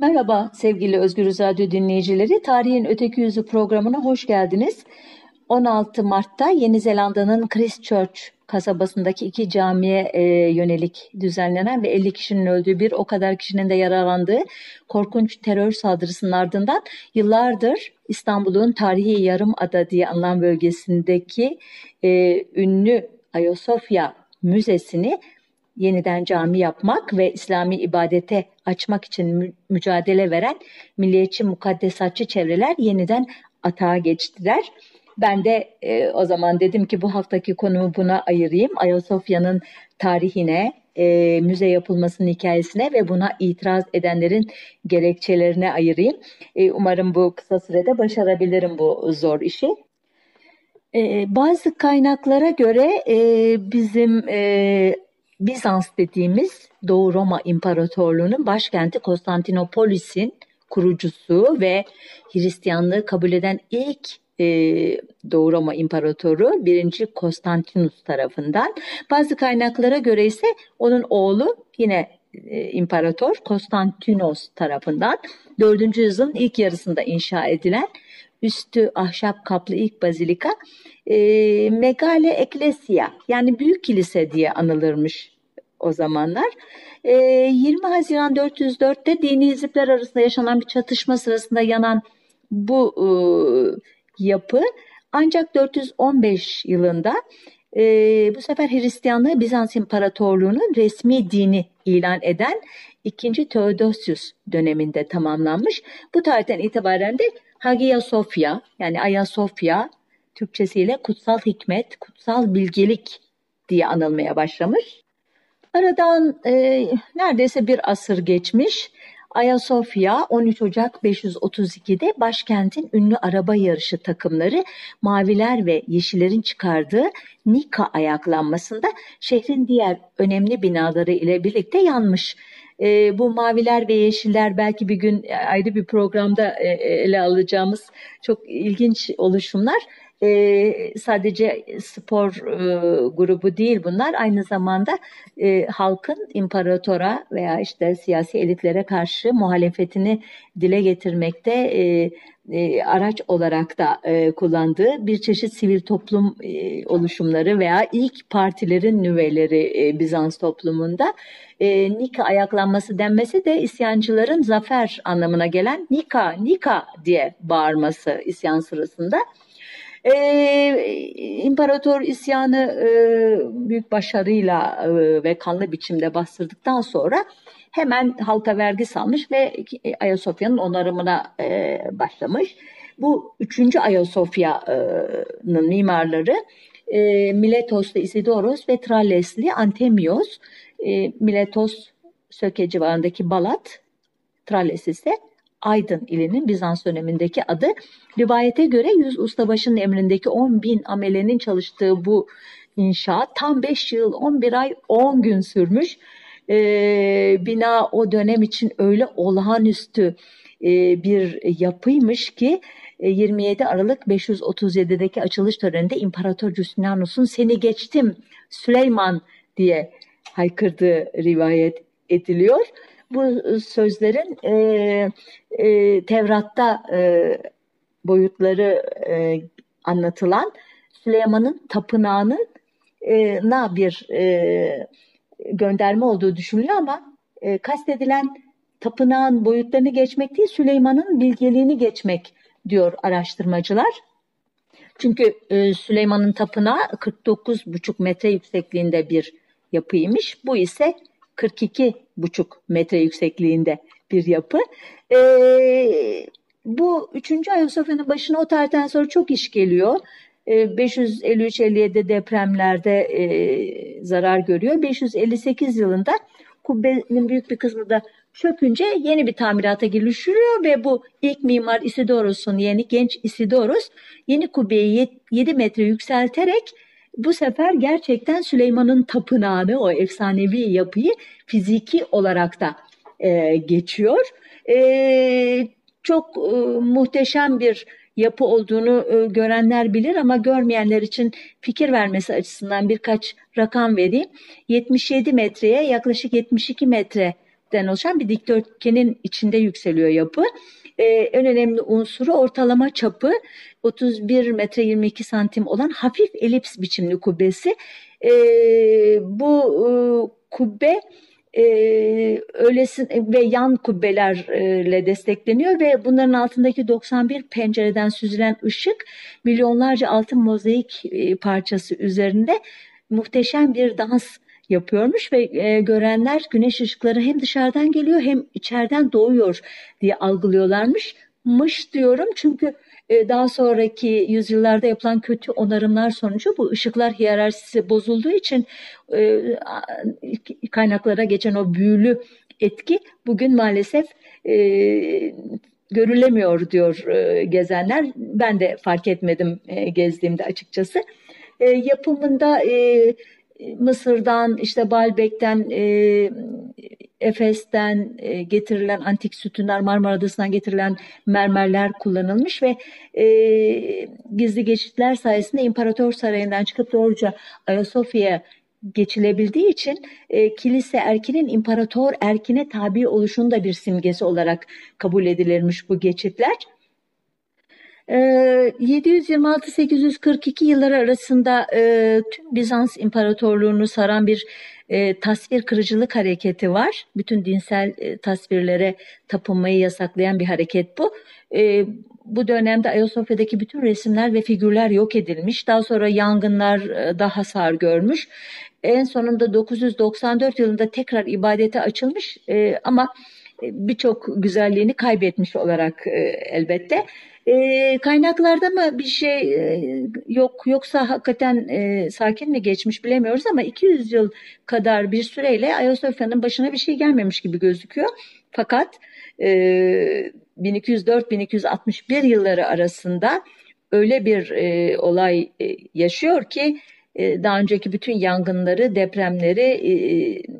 Merhaba sevgili Özgür Radyo dinleyicileri. Tarihin Öteki Yüzü programına hoş geldiniz. 16 Mart'ta Yeni Zelanda'nın Christchurch kasabasındaki iki camiye e, yönelik düzenlenen ve 50 kişinin öldüğü bir o kadar kişinin de yaralandığı korkunç terör saldırısının ardından yıllardır İstanbul'un tarihi yarım ada diye anılan bölgesindeki e, ünlü Ayasofya Müzesi'ni yeniden cami yapmak ve İslami ibadete açmak için mü- mücadele veren milliyetçi mukaddesatçı çevreler yeniden atağa geçtiler. Ben de e, o zaman dedim ki bu haftaki konumu buna ayırayım. Ayasofya'nın tarihine, e, müze yapılmasının hikayesine ve buna itiraz edenlerin gerekçelerine ayırayım. E, umarım bu kısa sürede başarabilirim bu zor işi. E, bazı kaynaklara göre e, bizim e, Bizans dediğimiz Doğu Roma İmparatorluğu'nun başkenti Konstantinopolis'in kurucusu ve Hristiyanlığı kabul eden ilk e, Doğu Roma İmparatoru 1. Konstantinus tarafından. Bazı kaynaklara göre ise onun oğlu yine e, İmparator Konstantinos tarafından 4. yüzyılın ilk yarısında inşa edilen üstü ahşap kaplı ilk bazilika e, Megale Ecclesia yani büyük kilise diye anılırmış o zamanlar. E, 20 Haziran 404'te dini hizipler arasında yaşanan bir çatışma sırasında yanan bu e, yapı ancak 415 yılında e, bu sefer Hristiyanlığı Bizans İmparatorluğu'nun resmi dini ilan eden 2. Theodosius döneminde tamamlanmış. Bu tarihten itibaren de Hagia Sophia yani Ayasofya Türkçesiyle kutsal hikmet, kutsal bilgelik diye anılmaya başlamış. Aradan e, neredeyse bir asır geçmiş. Ayasofya 13 Ocak 532'de başkentin ünlü araba yarışı takımları Maviler ve Yeşillerin çıkardığı Nika ayaklanmasında şehrin diğer önemli binaları ile birlikte yanmış. E, bu maviler ve yeşiller belki bir gün ayrı bir programda e, ele alacağımız çok ilginç oluşumlar. E, sadece spor e, grubu değil bunlar aynı zamanda e, halkın imparatora veya işte siyasi elitlere karşı muhalefetini dile getirmekte e, e, araç olarak da e, kullandığı bir çeşit sivil toplum e, oluşumları veya ilk partilerin nüveleri e, Bizans toplumunda e, Nika ayaklanması denmesi de isyancıların zafer anlamına gelen Nika, Nika diye bağırması isyan sırasında. Ee, İmparator isyanı e, büyük başarıyla e, ve kanlı biçimde bastırdıktan sonra hemen halka vergi salmış ve Ayasofya'nın onarımına e, başlamış. Bu üçüncü Ayasofya'nın mimarları e, Miletos'ta Isidoros ve Trallesli Antemios. E, Miletos Söke civarındaki Balat, Tralles ise Aydın ilinin Bizans dönemindeki adı. Rivayete göre 100 ustabaşının emrindeki 10 bin amelenin çalıştığı bu inşaat tam 5 yıl 11 ay 10 gün sürmüş. Ee, bina o dönem için öyle olağanüstü e, bir yapıymış ki 27 e, Aralık 537'deki açılış töreninde İmparator Justinianus'un seni geçtim Süleyman diye haykırdığı rivayet ediliyor bu sözlerin e, e, Tevrat'ta e, boyutları e, anlatılan Süleyman'ın tapınağının e, bir e, gönderme olduğu düşünülüyor ama e, kastedilen tapınağın boyutlarını geçmek değil Süleyman'ın bilgeliğini geçmek diyor araştırmacılar. Çünkü e, Süleyman'ın tapınağı 49,5 metre yüksekliğinde bir yapıymış. Bu ise 42,5 metre yüksekliğinde bir yapı. E, bu 3. Ayasofya'nın başına o tarihten sonra çok iş geliyor. E, 553-57 depremlerde e, zarar görüyor. 558 yılında kubbenin büyük bir kısmı da çökünce yeni bir tamirata girişiliyor ve bu ilk mimar Isidoros'un yeni genç Isidoros yeni kubbeyi 7 metre yükselterek bu sefer gerçekten Süleyman'ın tapınağını, o efsanevi yapıyı fiziki olarak da e, geçiyor. E, çok e, muhteşem bir yapı olduğunu e, görenler bilir ama görmeyenler için fikir vermesi açısından birkaç rakam vereyim. 77 metreye yaklaşık 72 metre den oluşan bir dikdörtgenin içinde yükseliyor yapı. Ee, en önemli unsuru ortalama çapı 31 metre 22 santim olan hafif elips biçimli kubbesi. Ee, bu e, kubbe e, öylesin ve yan kubbelerle destekleniyor ve bunların altındaki 91 pencereden süzülen ışık milyonlarca altın mozaik e, parçası üzerinde muhteşem bir dans yapıyormuş ve e, görenler güneş ışıkları hem dışarıdan geliyor hem içeriden doğuyor diye algılıyorlarmış. Mış diyorum çünkü e, daha sonraki yüzyıllarda yapılan kötü onarımlar sonucu bu ışıklar hiyerarşisi bozulduğu için e, kaynaklara geçen o büyülü etki bugün maalesef e, görülemiyor diyor e, gezenler. Ben de fark etmedim e, gezdiğimde açıkçası. E, yapımında e, Mısır'dan, işte Balbek'ten, e, Efes'ten e, getirilen antik sütunlar, Marmara Adası'ndan getirilen mermerler kullanılmış ve e, gizli geçitler sayesinde İmparator Sarayı'ndan çıkıp doğruca Ayasofya'ya geçilebildiği için e, kilise erkinin imparator erkine tabi oluşun da bir simgesi olarak kabul edilirmiş bu geçitler. 726-842 ee, yılları arasında e, tüm Bizans İmparatorluğunu saran bir e, tasvir kırıcılık hareketi var. Bütün dinsel e, tasvirlere tapınmayı yasaklayan bir hareket bu. E, bu dönemde Ayasofya'daki bütün resimler ve figürler yok edilmiş. Daha sonra yangınlar e, da hasar görmüş. En sonunda 994 yılında tekrar ibadete açılmış e, ama birçok güzelliğini kaybetmiş olarak e, elbette. E, kaynaklarda mı bir şey e, yok yoksa hakikaten e, sakin mi geçmiş bilemiyoruz ama 200 yıl kadar bir süreyle Ayasofya'nın başına bir şey gelmemiş gibi gözüküyor. Fakat e, 1204-1261 yılları arasında öyle bir e, olay e, yaşıyor ki e, daha önceki bütün yangınları, depremleri, e,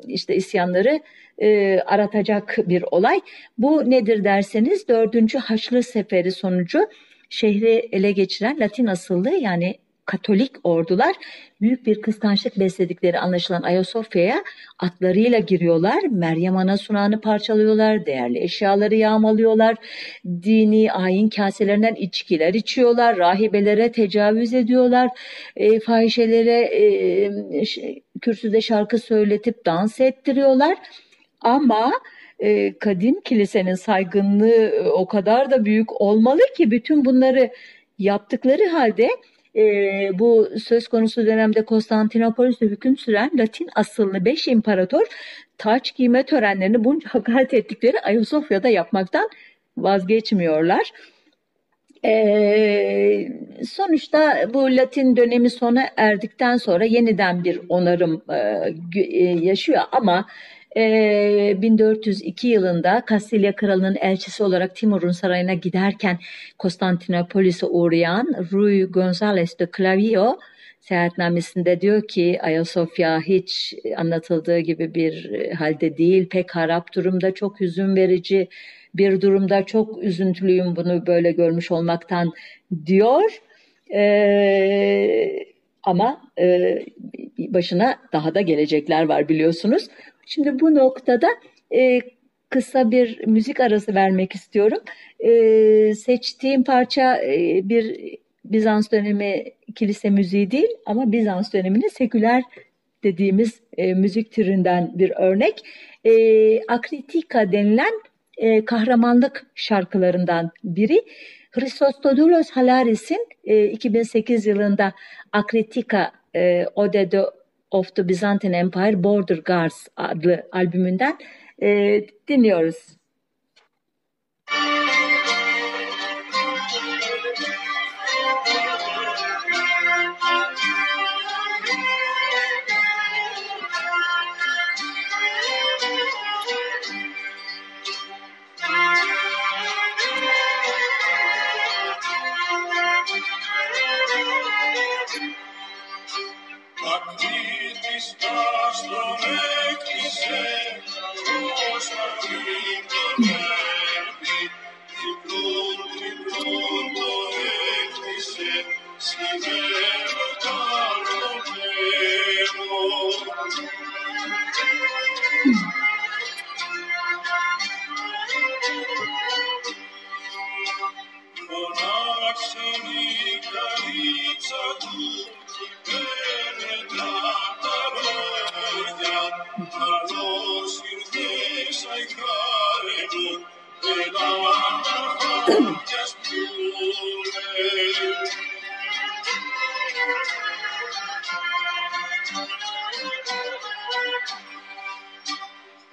işte isyanları e, aratacak bir olay. Bu nedir derseniz 4. Haçlı Seferi sonucu şehri ele geçiren Latin asıllı yani Katolik ordular büyük bir kıskançlık besledikleri anlaşılan Ayasofya'ya atlarıyla giriyorlar. Meryem Ana sunağını parçalıyorlar, değerli eşyaları yağmalıyorlar, dini ayin kaselerinden içkiler içiyorlar, rahibelere tecavüz ediyorlar, e, fahişelere e, kürsüde şarkı söyletip dans ettiriyorlar. Ama e, kadim kilisenin saygınlığı e, o kadar da büyük olmalı ki bütün bunları yaptıkları halde e, bu söz konusu dönemde Konstantinopolis'te hüküm süren Latin asıllı beş imparator taç giyme törenlerini bunca hakaret ettikleri Ayasofya'da yapmaktan vazgeçmiyorlar. Ee, sonuçta bu Latin dönemi sona erdikten sonra yeniden bir onarım e, yaşıyor ama 1402 ee, yılında Kastilya Kralı'nın elçisi olarak Timur'un sarayına giderken Konstantinopolis'e uğrayan Rui González de Clavijo seyahatnamesinde diyor ki Ayasofya hiç anlatıldığı gibi bir halde değil, pek harap durumda, çok hüzün verici bir durumda, çok üzüntülüyüm bunu böyle görmüş olmaktan diyor. Ee, ama e, başına daha da gelecekler var biliyorsunuz. Şimdi bu noktada e, kısa bir müzik arası vermek istiyorum. E, seçtiğim parça e, bir Bizans dönemi kilise müziği değil ama Bizans döneminin seküler dediğimiz e, müzik türünden bir örnek. E, Akritika denilen e, kahramanlık şarkılarından biri. Christodoulos Halaris'in e, 2008 yılında Akritika e, Ode de of the Byzantine Empire Border Guards adlı albümünden e, dinliyoruz.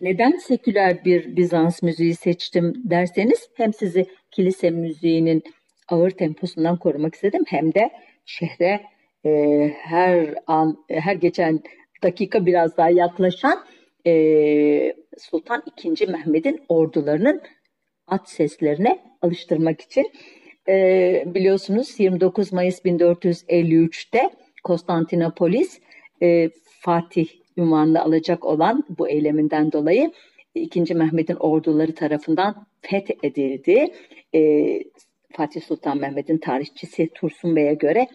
Neden seküler bir Bizans müziği seçtim derseniz hem sizi kilise müziğinin ağır temposundan korumak istedim hem de şehre e, her an her geçen dakika biraz daha yaklaşan e, Sultan II. Mehmet'in ordularının at seslerine alıştırmak için e, biliyorsunuz 29 Mayıs 1453'te Konstantinopolis e, Fatih ünvanını alacak olan bu eyleminden dolayı 2. Mehmet'in orduları tarafından fethedildi. E, Fatih Sultan Mehmet'in tarihçisi Tursun Bey'e göre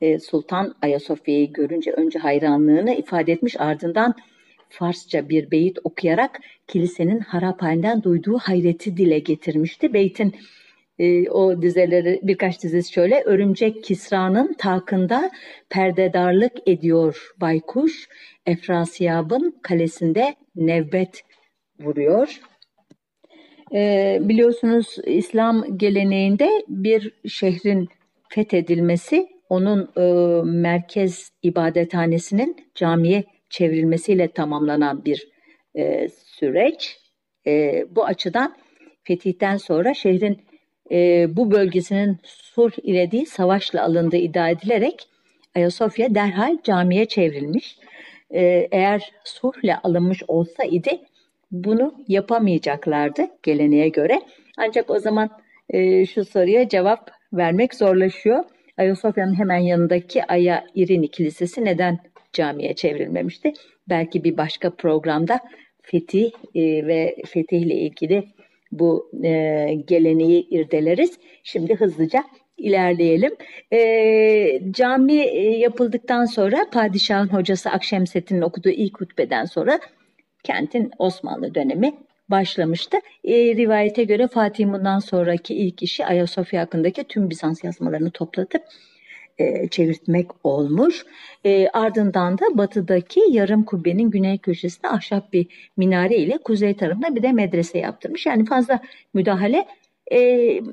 e, Sultan Ayasofya'yı görünce önce hayranlığını ifade etmiş ardından Farsça bir beyit okuyarak kilisenin harap halinden duyduğu hayreti dile getirmişti. Beytin e, o dizeleri birkaç dizesi şöyle örümcek Kisra'nın takında perdedarlık ediyor baykuş Efrasiyab'ın kalesinde nevbet vuruyor. E, biliyorsunuz İslam geleneğinde bir şehrin fethedilmesi onun e, merkez ibadethanesinin camiye çevrilmesiyle tamamlanan bir e, süreç. E, bu açıdan fetihten sonra şehrin e, bu bölgesinin sulh ile değil savaşla alındığı iddia edilerek Ayasofya derhal camiye çevrilmiş. E, eğer sulhle alınmış olsaydı bunu yapamayacaklardı geleneğe göre. Ancak o zaman e, şu soruya cevap vermek zorlaşıyor. Ayasofya'nın hemen yanındaki Aya İrini Kilisesi neden camiye çevrilmemişti? Belki bir başka programda fetih e, ve fetihle ilgili bu e, geleneği irdeleriz. Şimdi hızlıca ilerleyelim. E, cami e, yapıldıktan sonra padişahın hocası Akşemseddin'in okuduğu ilk hutbeden sonra kentin Osmanlı dönemi başlamıştı. E, rivayete göre Fatih bundan sonraki ilk işi Ayasofya hakkındaki tüm Bizans yazmalarını toplatıp e, çevirtmek olmuş. E, ardından da batıdaki yarım kubbenin güney köşesinde ahşap bir minare ile kuzey tarafına bir de medrese yaptırmış. Yani fazla müdahale e,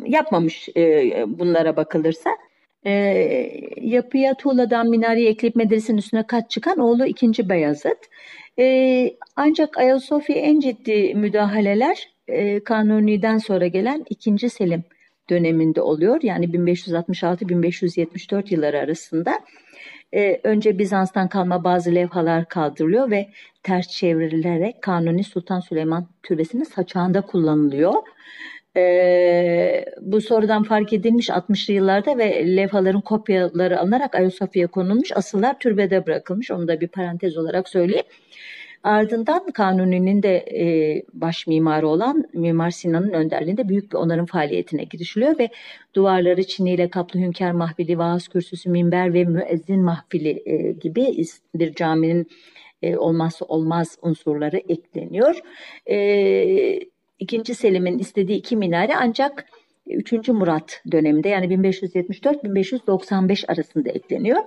yapmamış e, bunlara bakılırsa. E, yapıya tuğladan minareyi ekleyip medresenin üstüne kat çıkan oğlu 2. Beyazıt. E, ancak Ayasofya en ciddi müdahaleler e, Kanuni'den sonra gelen 2. Selim döneminde oluyor. Yani 1566-1574 yılları arasında. E, önce Bizans'tan kalma bazı levhalar kaldırılıyor ve ters çevrilerek Kanuni Sultan Süleyman Türbesi'nin saçağında kullanılıyor. E, bu sonradan fark edilmiş 60'lı yıllarda ve levhaların kopyaları alınarak Ayasofya'ya konulmuş. Asıllar türbede bırakılmış. Onu da bir parantez olarak söyleyeyim. Ardından Kanuni'nin de e, baş mimarı olan Mimar Sinan'ın önderliğinde büyük bir onarım faaliyetine girişiliyor ve duvarları çiniyle kaplı hünkâr mahfili, vaaz kürsüsü, minber ve müezzin mahfili e, gibi bir caminin e, olmazsa olmaz unsurları ekleniyor. E, İkinci Selim'in istediği iki minare ancak 3. Murat döneminde yani 1574-1595 arasında ekleniyor.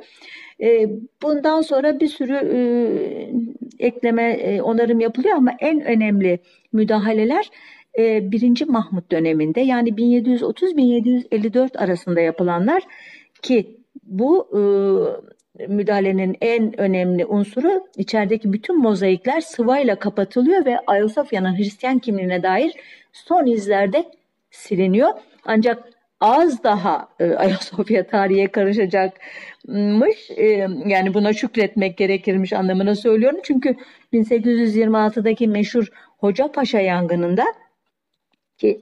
E, bundan sonra bir sürü e, ekleme, e, onarım yapılıyor ama en önemli müdahaleler e, 1. Mahmut döneminde yani 1730-1754 arasında yapılanlar ki bu müdahalenin en önemli unsuru içerideki bütün mozaikler sıvayla kapatılıyor ve Ayasofya'nın Hristiyan kimliğine dair son izlerde siliniyor. Ancak az daha e, Ayasofya tarihe karışacakmış. E, yani buna şükretmek gerekirmiş anlamına söylüyorum. Çünkü 1826'daki meşhur Hoca Paşa yangınında ki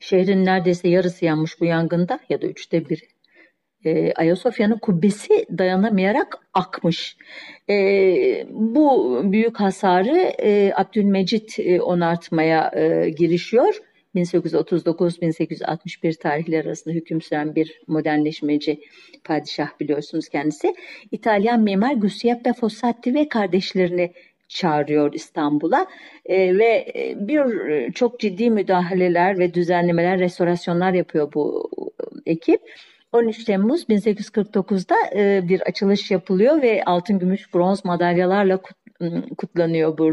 şehrin neredeyse yarısı yanmış bu yangında ya da üçte bir e, Ayasofya'nın kubbesi dayanamayarak akmış. E, bu büyük hasarı e, Abdülmecit e, onartmaya e, girişiyor. 1839-1861 tarihleri arasında hüküm süren bir modernleşmeci padişah biliyorsunuz kendisi. İtalyan mimar Giuseppe Fossati ve kardeşlerini çağırıyor İstanbul'a e, ve bir e, çok ciddi müdahaleler ve düzenlemeler, restorasyonlar yapıyor bu ekip. 13 Temmuz 1849'da e, bir açılış yapılıyor ve altın, gümüş, bronz madalyalarla kutlanıyor bu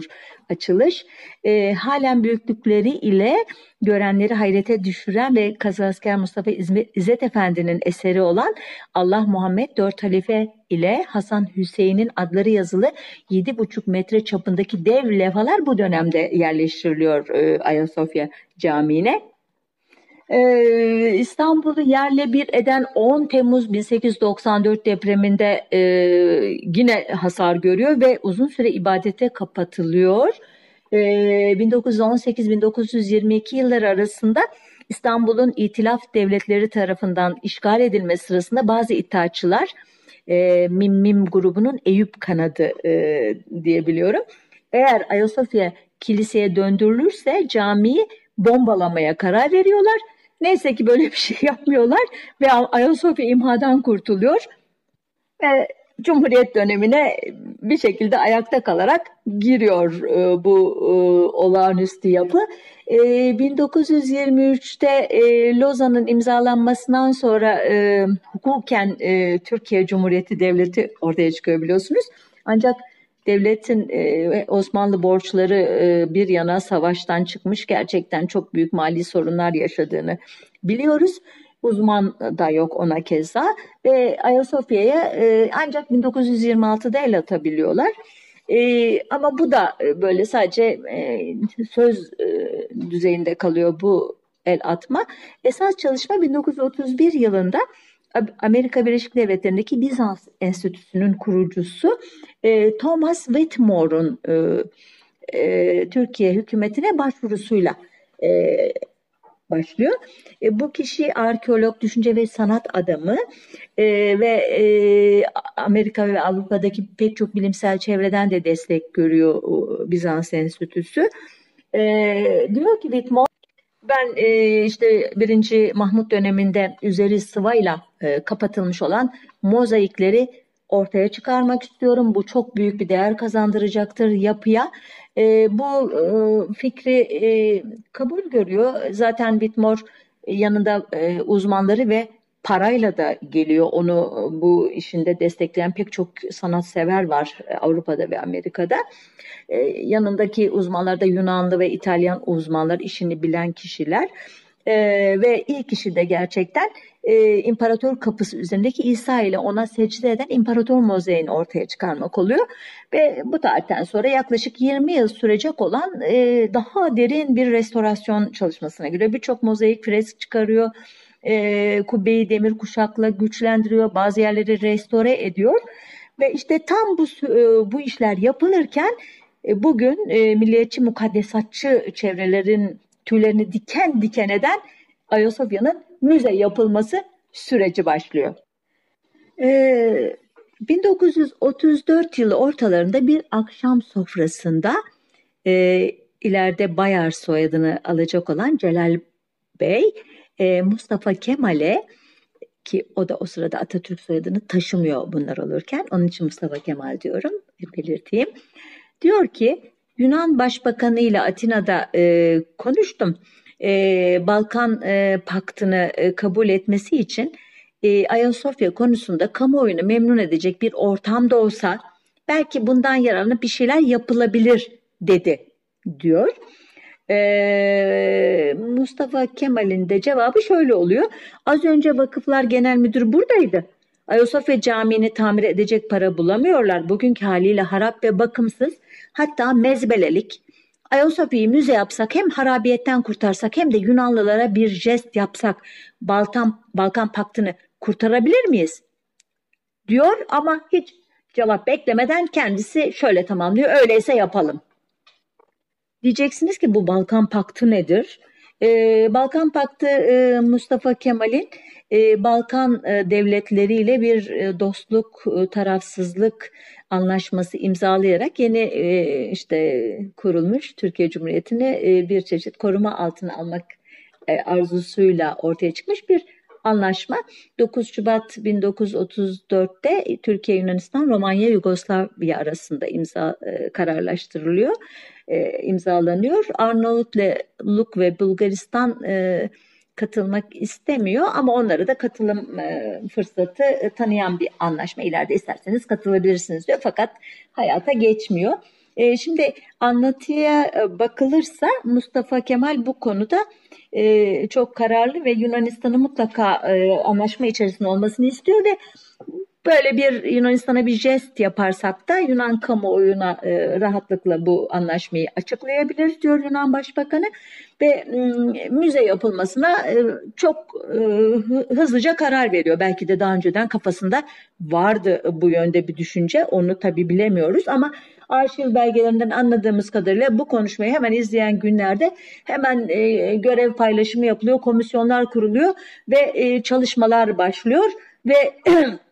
açılış. E, halen büyüklükleri ile görenleri hayrete düşüren ve Kazasker Mustafa İzzet Efendi'nin eseri olan Allah Muhammed Dört Halife ile Hasan Hüseyin'in adları yazılı 7,5 metre çapındaki dev levhalar bu dönemde yerleştiriliyor e, Ayasofya Camii'ne. Ee, İstanbul'u yerle bir eden 10 Temmuz 1894 depreminde e, yine hasar görüyor ve uzun süre ibadete kapatılıyor. Ee, 1918-1922 yılları arasında İstanbul'un itilaf devletleri tarafından işgal edilmesi sırasında bazı iddiaçılar e, Mim Mim grubunun Eyüp kanadı e, diyebiliyorum. Eğer Ayasofya kiliseye döndürülürse camiyi bombalamaya karar veriyorlar Neyse ki böyle bir şey yapmıyorlar ve Ayasofya imhadan kurtuluyor. Ve Cumhuriyet dönemine bir şekilde ayakta kalarak giriyor e, bu e, olağanüstü yapı. E, 1923'te e, Lozan'ın imzalanmasından sonra e, hukuken e, Türkiye Cumhuriyeti Devleti ortaya çıkıyor biliyorsunuz. Ancak devletin e, Osmanlı borçları e, bir yana savaştan çıkmış gerçekten çok büyük mali sorunlar yaşadığını biliyoruz. Uzman da yok ona keza ve Ayasofya'ya e, ancak 1926'da el atabiliyorlar. E, ama bu da e, böyle sadece e, söz e, düzeyinde kalıyor bu el atma. Esas çalışma 1931 yılında Amerika Birleşik Devletleri'ndeki Bizans Enstitüsü'nün kurucusu e, Thomas Whitmore'un e, e, Türkiye hükümetine başvurusuyla e, başlıyor. E, bu kişi arkeolog, düşünce ve sanat adamı e, ve e, Amerika ve Avrupa'daki pek çok bilimsel çevreden de destek görüyor Bizans Enstitüsü. E, diyor ki Whitmore ben e, işte birinci Mahmut döneminde üzeri sıvayla e, kapatılmış olan mozaikleri ortaya çıkarmak istiyorum. Bu çok büyük bir değer kazandıracaktır yapıya. E, bu e, fikri e, kabul görüyor. Zaten Bitmore yanında e, uzmanları ve parayla da geliyor. Onu bu işinde destekleyen pek çok sanatsever var Avrupa'da ve Amerika'da. Ee, yanındaki uzmanlar da Yunanlı ve İtalyan uzmanlar, işini bilen kişiler. Ee, ve ilk işi de gerçekten e, imparator kapısı üzerindeki İsa ile ona secde eden imparator mozaiğini ortaya çıkarmak oluyor. Ve bu tarihten sonra yaklaşık 20 yıl sürecek olan e, daha derin bir restorasyon çalışmasına giriyor. Birçok mozaik fresk çıkarıyor e, kubbeyi demir kuşakla güçlendiriyor, bazı yerleri restore ediyor. Ve işte tam bu e, bu işler yapılırken e, bugün e, milliyetçi mukaddesatçı çevrelerin tüylerini diken diken eden Ayasofya'nın müze yapılması süreci başlıyor. E, 1934 yılı ortalarında bir akşam sofrasında e, ileride Bayar soyadını alacak olan Celal Bey e, Mustafa Kemal'e ki o da o sırada Atatürk soyadını taşımıyor bunlar olurken. Onun için Mustafa Kemal diyorum, belirteyim. Diyor ki Yunan Başbakanı ile Atina'da e, konuştum. E, Balkan e, Paktı'nı e, kabul etmesi için e, Ayasofya konusunda kamuoyunu memnun edecek bir ortamda olsa belki bundan yararlanıp bir şeyler yapılabilir dedi diyor. Ee, Mustafa Kemal'in de cevabı şöyle oluyor. Az önce Vakıflar Genel Müdürü buradaydı. Ayasofya Camii'ni tamir edecek para bulamıyorlar. Bugünkü haliyle harap ve bakımsız hatta mezbelelik. Ayasofya'yı müze yapsak hem harabiyetten kurtarsak hem de Yunanlılara bir jest yapsak Balkan, Balkan Paktı'nı kurtarabilir miyiz? Diyor ama hiç cevap beklemeden kendisi şöyle tamamlıyor. Öyleyse yapalım. Diyeceksiniz ki bu Balkan Paktı nedir? Balkan Paktı Mustafa Kemal'in Balkan devletleriyle bir dostluk, tarafsızlık anlaşması imzalayarak yeni işte kurulmuş Türkiye Cumhuriyeti'ni bir çeşit koruma altına almak arzusuyla ortaya çıkmış bir anlaşma 9 Şubat 1934'te Türkiye, Yunanistan, Romanya, Yugoslavya arasında imza e, kararlaştırılıyor, e, imzalanıyor. Arnavutluk ve Bulgaristan e, katılmak istemiyor ama onları da katılım e, fırsatı e, tanıyan bir anlaşma. İleride isterseniz katılabilirsiniz diyor fakat hayata geçmiyor. E, şimdi anlatıya e, bakılırsa Mustafa Kemal bu konuda e, çok kararlı ve Yunanistan'ı mutlaka e, anlaşma içerisinde olmasını istiyor ve böyle bir Yunanistan'a bir jest yaparsak da Yunan kamuoyuna e, rahatlıkla bu anlaşmayı açıklayabilir diyor Yunan Başbakanı ve müze yapılmasına e, çok e, hızlıca karar veriyor. Belki de daha önceden kafasında vardı bu yönde bir düşünce onu tabi bilemiyoruz ama arşiv belgelerinden anladığımız kadarıyla bu konuşmayı hemen izleyen günlerde hemen e, görev paylaşımı yapılıyor, komisyonlar kuruluyor ve e, çalışmalar başlıyor ve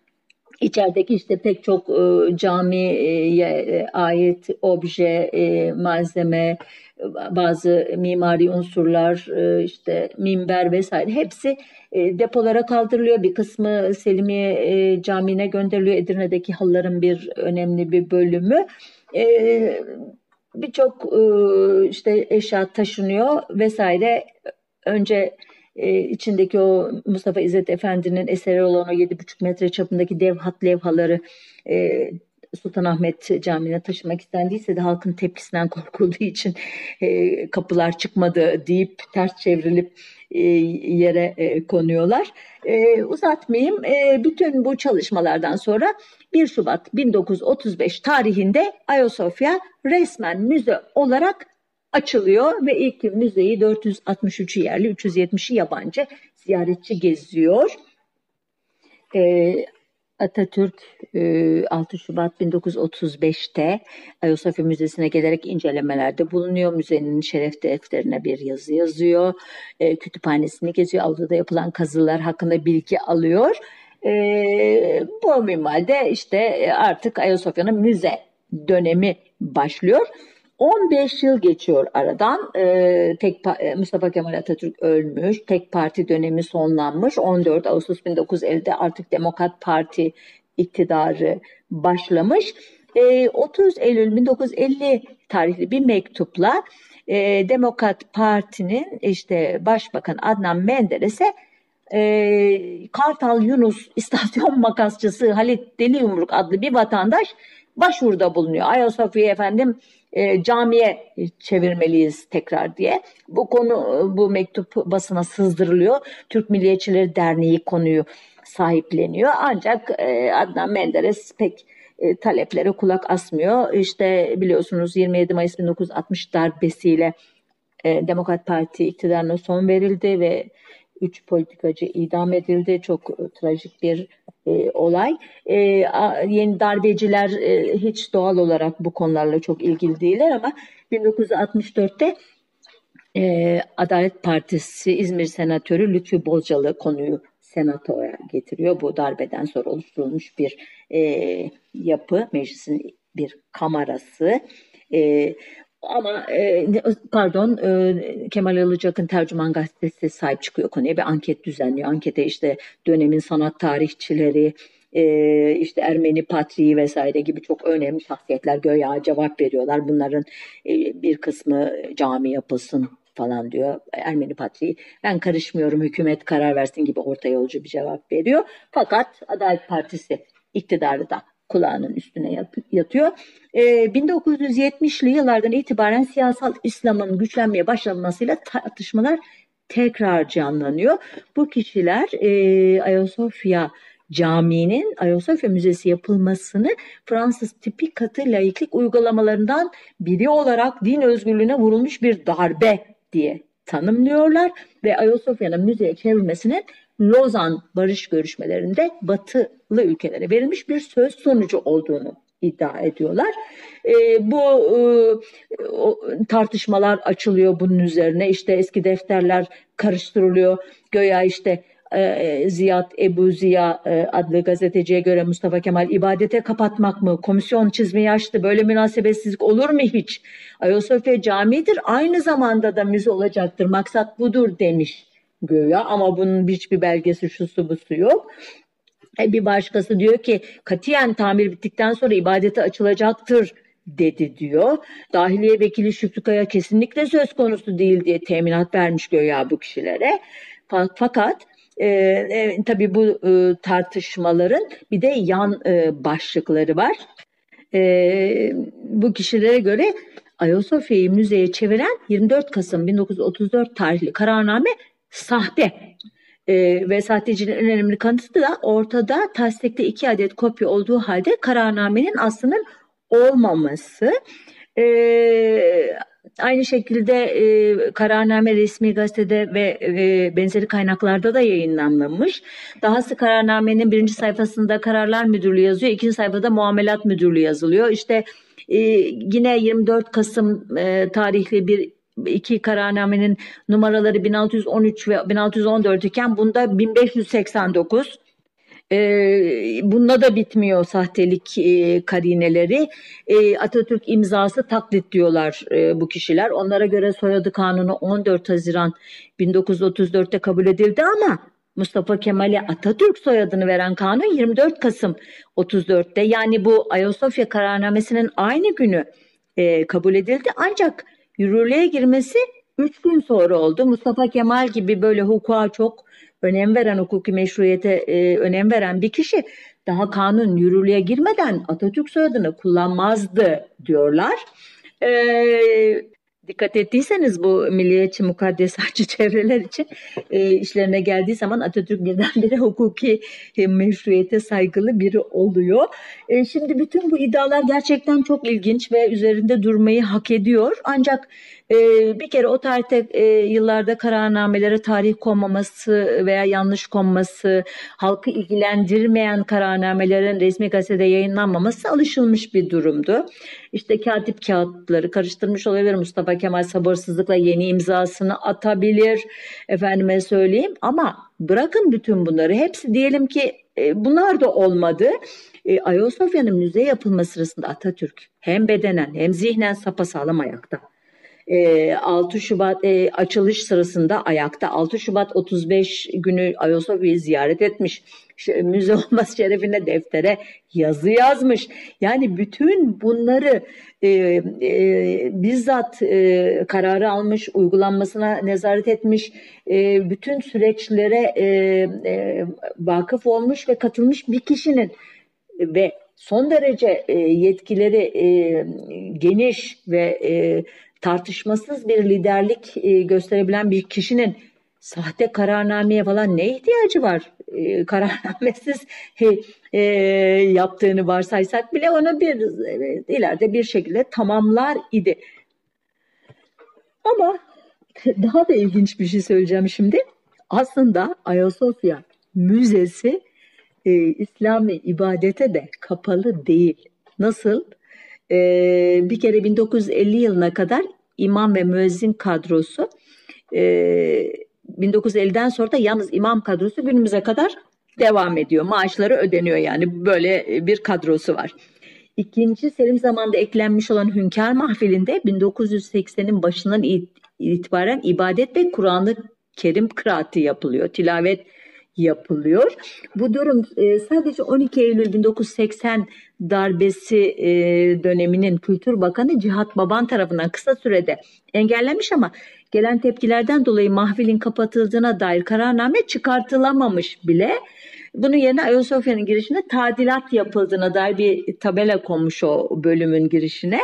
İçerideki işte pek çok e, camiye e, ait obje, e, malzeme, bazı mimari unsurlar, e, işte minber vesaire hepsi e, depolara kaldırılıyor. Bir kısmı Selimiye e, Camii'ne gönderiliyor. Edirne'deki halıların bir önemli bir bölümü. E, Birçok e, işte eşya taşınıyor vesaire. Önce e, içindeki o Mustafa İzzet Efendi'nin eseri olan o 7,5 metre çapındaki dev hat levhaları e, Sultanahmet Camii'ne taşımak istendiyse de halkın tepkisinden korkulduğu için e, kapılar çıkmadı deyip ters çevrilip e, yere e, konuyorlar. E, uzatmayayım. E, bütün bu çalışmalardan sonra 1 Şubat 1935 tarihinde Ayasofya resmen müze olarak açılıyor ve ilk müzeyi 463'ü yerli 370'i yabancı ziyaretçi geziyor. E, Atatürk 6 e, Şubat 1935'te Ayasofya Müzesi'ne gelerek incelemelerde bulunuyor. Müzenin şeref defterine bir yazı yazıyor. E, kütüphanesini geziyor. Avluda yapılan kazılar hakkında bilgi alıyor. E, bu minvalde işte artık Ayasofya'nın müze dönemi başlıyor. 15 yıl geçiyor aradan. Ee, tek Mustafa Kemal Atatürk ölmüş. Tek parti dönemi sonlanmış. 14 Ağustos 1950'de artık Demokrat Parti iktidarı başlamış. Ee, 30 Eylül 1950 tarihli bir mektupla e, Demokrat Parti'nin işte Başbakan Adnan Menderes'e e, Kartal Yunus istasyon makasçısı Halit Deli Yumruk adlı bir vatandaş başvuruda bulunuyor. Ayasofya efendim e, camiye çevirmeliyiz tekrar diye. Bu konu bu mektup basına sızdırılıyor. Türk Milliyetçileri Derneği konuyu sahipleniyor. Ancak e, Adnan Menderes pek e, taleplere kulak asmıyor. İşte biliyorsunuz 27 Mayıs 1960 darbesiyle e, Demokrat Parti iktidarına son verildi ve üç politikacı idam edildi. Çok e, trajik bir e, olay. E, yeni darbeciler e, hiç doğal olarak bu konularla çok ilgili değiller ama 1964'te e, Adalet Partisi İzmir Senatörü Lütfü Bozcalı konuyu senatoya getiriyor. Bu darbeden sonra oluşturulmuş bir e, yapı, meclisin bir kamerası. E, ama e, pardon e, Kemal Alıcak'ın Tercüman Gazetesi sahip çıkıyor konuya bir anket düzenliyor. Ankete işte dönemin sanat tarihçileri, e, işte Ermeni patriği vesaire gibi çok önemli şahsiyetler göya cevap veriyorlar. Bunların e, bir kısmı cami yapılsın falan diyor. Ermeni patriği ben karışmıyorum hükümet karar versin gibi orta yolcu bir cevap veriyor. Fakat Adalet Partisi iktidarı da kulağının üstüne yatıyor. E, ee, 1970'li yıllardan itibaren siyasal İslam'ın güçlenmeye başlamasıyla tartışmalar tekrar canlanıyor. Bu kişiler e, Ayasofya Camii'nin Ayasofya Müzesi yapılmasını Fransız tipi katı laiklik uygulamalarından biri olarak din özgürlüğüne vurulmuş bir darbe diye tanımlıyorlar ve Ayasofya'nın müzeye çevrilmesinin Lozan barış görüşmelerinde batılı ülkelere verilmiş bir söz sonucu olduğunu iddia ediyorlar. E, bu e, o, tartışmalar açılıyor bunun üzerine. İşte eski defterler karıştırılıyor. Göya işte e, Ziyad Ebu Ziya e, adlı gazeteciye göre Mustafa Kemal ibadete kapatmak mı? Komisyon çizmeyi açtı. Böyle münasebetsizlik olur mu hiç? Ayasofya camidir. Aynı zamanda da müze olacaktır. Maksat budur demiş göya ama bunun hiçbir belgesi şusu busu yok. E bir başkası diyor ki katiyen tamir bittikten sonra ibadete açılacaktır dedi diyor. Dahiliye Vekili Şükrü Kaya kesinlikle söz konusu değil diye teminat vermiş göya bu kişilere. Fakat e, e, tabii bu e, tartışmaların bir de yan e, başlıkları var. E, bu kişilere göre Ayasofya'yı müzeye çeviren 24 Kasım 1934 tarihli kararname sahte. E, ve sahteciliğin en önemli kanıtı da ortada tasdikte iki adet kopya olduğu halde kararnamenin aslının olmaması. E, aynı şekilde e, kararname resmi gazetede ve e, benzeri kaynaklarda da yayınlanmamış. Dahası kararnamenin birinci sayfasında kararlar müdürlüğü yazıyor, ikinci sayfada muamelat müdürlüğü yazılıyor. İşte e, yine 24 Kasım e, tarihli bir iki kararnamenin numaraları 1613 ve 1614 iken bunda 1589 e, bununla da bitmiyor sahtelik e, karineleri. E, Atatürk imzası taklit diyorlar e, bu kişiler. Onlara göre soyadı kanunu 14 Haziran 1934'te kabul edildi ama Mustafa Kemal'e Atatürk soyadını veren kanun 24 Kasım 34'te yani bu Ayasofya kararnamesinin aynı günü e, kabul edildi. Ancak yürürlüğe girmesi 3 gün sonra oldu. Mustafa Kemal gibi böyle hukuka çok önem veren, hukuki meşruiyete e, önem veren bir kişi daha kanun yürürlüğe girmeden Atatürk soyadını kullanmazdı diyorlar. E, dikkat ettiyseniz bu milliyetçi mukaddesatçı çevreler için e, işlerine geldiği zaman Atatürk birdenbire hukuki e, meşruiyete saygılı biri oluyor. E, şimdi bütün bu iddialar gerçekten çok ilginç ve üzerinde durmayı hak ediyor. Ancak e, bir kere o tarihte e, yıllarda kararnamelere tarih konmaması veya yanlış konması, halkı ilgilendirmeyen kararnamelerin resmi gazetede yayınlanmaması alışılmış bir durumdu. İşte katip kağıtları karıştırmış olabilir. Mustafa Kemal sabırsızlıkla yeni imzasını atabilir. Efendime söyleyeyim ama bırakın bütün bunları. Hepsi diyelim ki e, bunlar da olmadı. E, Ayasofya'nın müze yapılması sırasında Atatürk hem bedenen hem zihnen sapasağlam ayakta. 6 ee, Şubat e, açılış sırasında ayakta 6 Şubat 35 günü Ayasofya'yı ziyaret etmiş. müze olması şerefine deftere yazı yazmış. Yani bütün bunları e, e, bizzat e, kararı almış, uygulanmasına nezaret etmiş, e, bütün süreçlere e, e, vakıf olmuş ve katılmış bir kişinin ve son derece e, yetkileri e, geniş ve e, tartışmasız bir liderlik e, gösterebilen bir kişinin sahte kararnameye falan ne ihtiyacı var? E, kararnamesiz e, yaptığını varsaysak bile onu bir e, ileride bir şekilde tamamlar idi. Ama daha da ilginç bir şey söyleyeceğim şimdi. Aslında Ayasofya Müzesi e, İslami ibadete de kapalı değil. Nasıl? E, bir kere 1950 yılına kadar imam ve müezzin kadrosu e, 1950'den sonra da yalnız imam kadrosu günümüze kadar devam ediyor. Maaşları ödeniyor yani böyle bir kadrosu var. İkinci Selim zamanında eklenmiş olan Hünkar Mahfili'nde 1980'in başından itibaren ibadet ve Kur'an-ı Kerim kıraati yapılıyor. Tilavet yapılıyor. Bu durum e, sadece 12 Eylül 1980 darbesi e, döneminin Kültür Bakanı Cihat Baban tarafından kısa sürede engellenmiş ama gelen tepkilerden dolayı mahfilin kapatıldığına dair kararname çıkartılamamış bile. Bunun yerine Ayasofya'nın girişine tadilat yapıldığına dair bir tabela konmuş o bölümün girişine.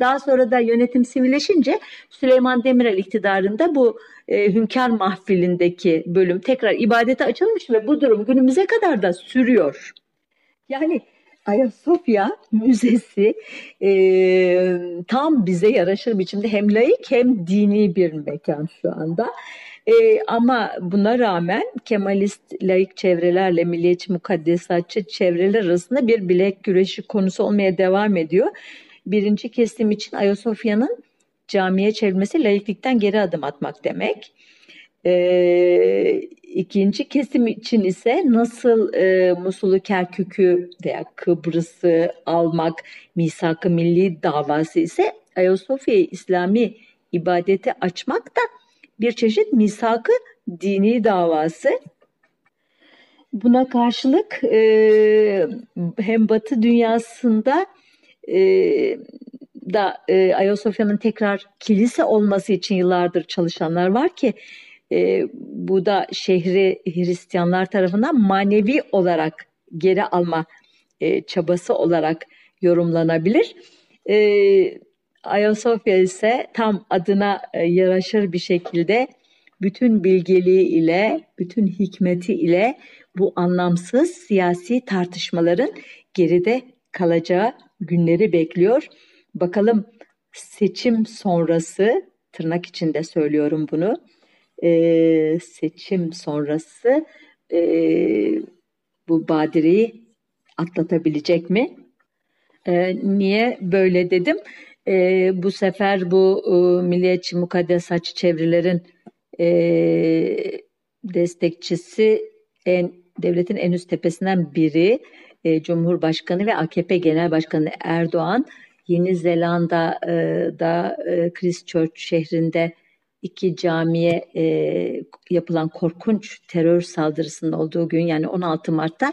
Daha sonra da yönetim sivilleşince Süleyman Demirel iktidarında bu e, Hünkar Mahfili'ndeki bölüm tekrar ibadete açılmış ve bu durum günümüze kadar da sürüyor. Yani Ayasofya Müzesi e, tam bize yaraşır biçimde hem layık hem dini bir mekan şu anda. E, ama buna rağmen Kemalist laik çevrelerle milliyetçi mukaddesatçı çevreler arasında bir bilek güreşi konusu olmaya devam ediyor. Birinci kesim için Ayasofya'nın camiye çevrilmesi laiklikten geri adım atmak demek. E, ikinci kesim için ise nasıl e, Musul'u Kerkük'ü veya Kıbrıs'ı almak misak-ı milli davası ise Ayasofya'yı İslami ibadeti açmak da bir çeşit misakı dini davası. Buna karşılık e, hem Batı dünyasında e, da e, Ayasofya'nın tekrar kilise olması için yıllardır çalışanlar var ki e, bu da şehri Hristiyanlar tarafından manevi olarak geri alma e, çabası olarak yorumlanabilir. E, Ayasofya ise tam adına e, yaraşır bir şekilde bütün bilgeliği ile, bütün hikmeti ile bu anlamsız siyasi tartışmaların geride kalacağı günleri bekliyor. Bakalım seçim sonrası, tırnak içinde söylüyorum bunu, e, seçim sonrası e, bu badireyi atlatabilecek mi? E, niye böyle dedim? E, bu sefer bu e, milliyetçi mukaddes haç çevrelerin e, destekçisi en devletin en üst tepesinden biri e, Cumhurbaşkanı ve AKP Genel Başkanı Erdoğan Yeni Zelanda'da e, Christchurch şehrinde iki camiye e, yapılan korkunç terör saldırısının olduğu gün yani 16 Mart'ta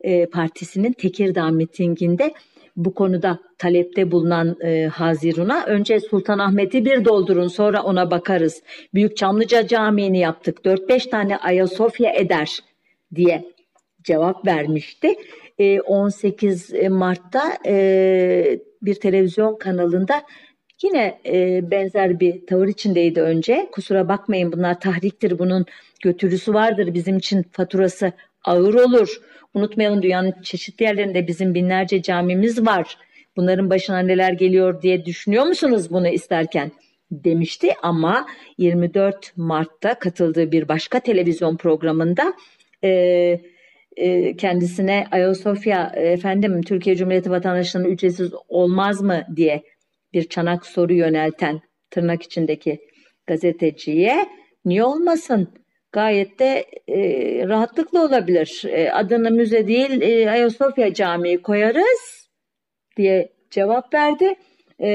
e, partisinin Tekirdağ mitinginde bu konuda talepte bulunan e, Hazirun'a önce Sultanahmet'i bir doldurun sonra ona bakarız. Büyük Çamlıca Camii'ni yaptık 4-5 tane Ayasofya eder diye cevap vermişti. E, 18 Mart'ta e, bir televizyon kanalında yine e, benzer bir tavır içindeydi önce. Kusura bakmayın bunlar tahriktir bunun götürüsü vardır bizim için faturası ağır olur Unutmayalım dünyanın çeşitli yerlerinde bizim binlerce camimiz var. Bunların başına neler geliyor diye düşünüyor musunuz bunu isterken? demişti ama 24 Mart'ta katıldığı bir başka televizyon programında e, e, kendisine Ayasofya efendim Türkiye Cumhuriyeti vatandaşlarının ücretsiz olmaz mı diye bir çanak soru yönelten tırnak içindeki gazeteciye niye olmasın gayet de e, rahatlıkla olabilir. E, adını müze değil e, Ayasofya Camii koyarız diye cevap verdi. E,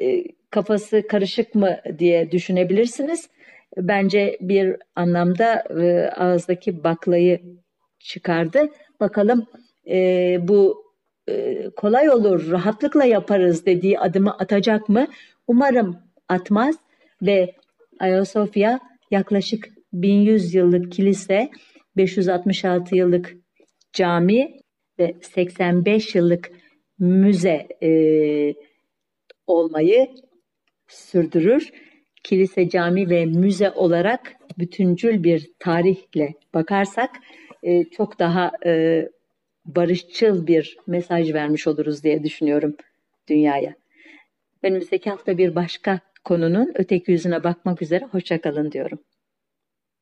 e, kafası karışık mı diye düşünebilirsiniz. Bence bir anlamda e, ağızdaki baklayı çıkardı. Bakalım e, bu e, kolay olur, rahatlıkla yaparız dediği adımı atacak mı? Umarım atmaz ve Ayasofya yaklaşık 1100 yıllık kilise, 566 yıllık cami ve 85 yıllık müze e, olmayı sürdürür. Kilise, cami ve müze olarak bütüncül bir tarihle bakarsak e, çok daha e, barışçıl bir mesaj vermiş oluruz diye düşünüyorum dünyaya. Önümüzdeki hafta bir başka konunun öteki yüzüne bakmak üzere hoşçakalın diyorum.